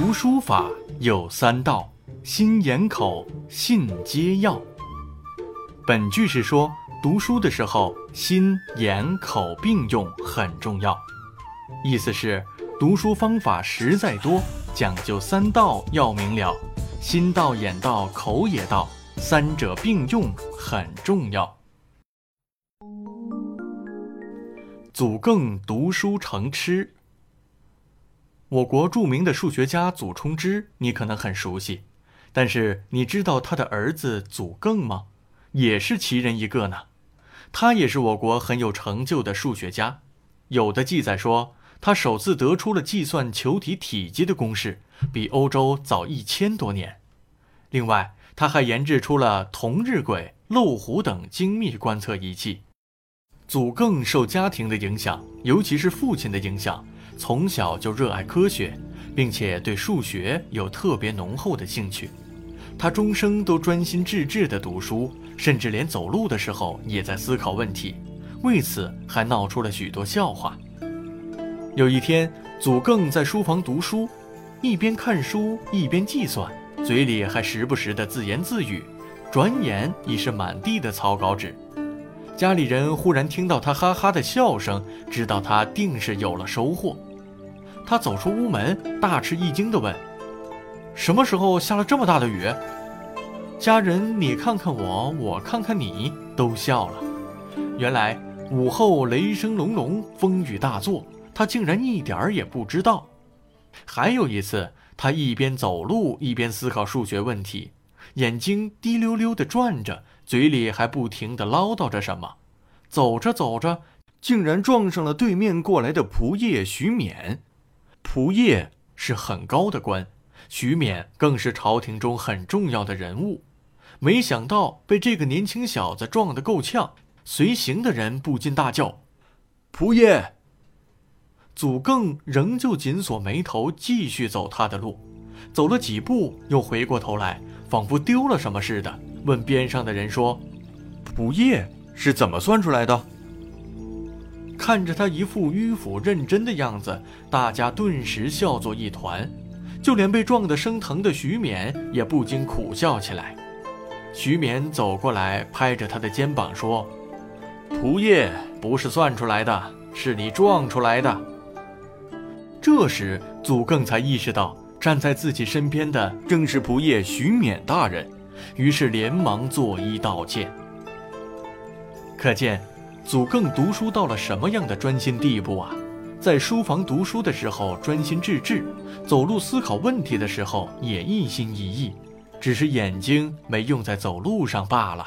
读书法有三到，心眼口信皆要。本句是说，读书的时候心眼口并用很重要。意思是，读书方法实在多，讲究三到要明了，心到、眼到、口也到，三者并用很重要。祖更读书成痴。我国著名的数学家祖冲之，你可能很熟悉，但是你知道他的儿子祖更吗？也是奇人一个呢。他也是我国很有成就的数学家。有的记载说，他首次得出了计算球体体积的公式，比欧洲早一千多年。另外，他还研制出了同日晷、漏壶等精密观测仪器。祖更受家庭的影响，尤其是父亲的影响。从小就热爱科学，并且对数学有特别浓厚的兴趣。他终生都专心致志地读书，甚至连走路的时候也在思考问题，为此还闹出了许多笑话。有一天，祖更在书房读书，一边看书一边计算，嘴里还时不时地自言自语，转眼已是满地的草稿纸。家里人忽然听到他哈哈的笑声，知道他定是有了收获。他走出屋门，大吃一惊地问：“什么时候下了这么大的雨？”家人你看看我，我看看你，都笑了。原来午后雷声隆隆，风雨大作，他竟然一点儿也不知道。还有一次，他一边走路一边思考数学问题，眼睛滴溜溜地转着，嘴里还不停地唠叨着什么。走着走着，竟然撞上了对面过来的仆射徐勉。仆射是很高的官，徐勉更是朝廷中很重要的人物。没想到被这个年轻小子撞得够呛，随行的人不禁大叫：“仆射！”祖更仍旧紧锁眉头，继续走他的路。走了几步，又回过头来，仿佛丢了什么似的，问边上的人说：“仆夜是怎么算出来的？”看着他一副迂腐认真的样子，大家顿时笑作一团，就连被撞得生疼的徐勉也不禁苦笑起来。徐勉走过来，拍着他的肩膀说：“仆夜不是算出来的，是你撞出来的。”这时，祖更才意识到站在自己身边的正是仆夜徐勉大人，于是连忙作揖道歉。可见。祖更读书到了什么样的专心地步啊？在书房读书的时候专心致志，走路思考问题的时候也一心一意，只是眼睛没用在走路上罢了。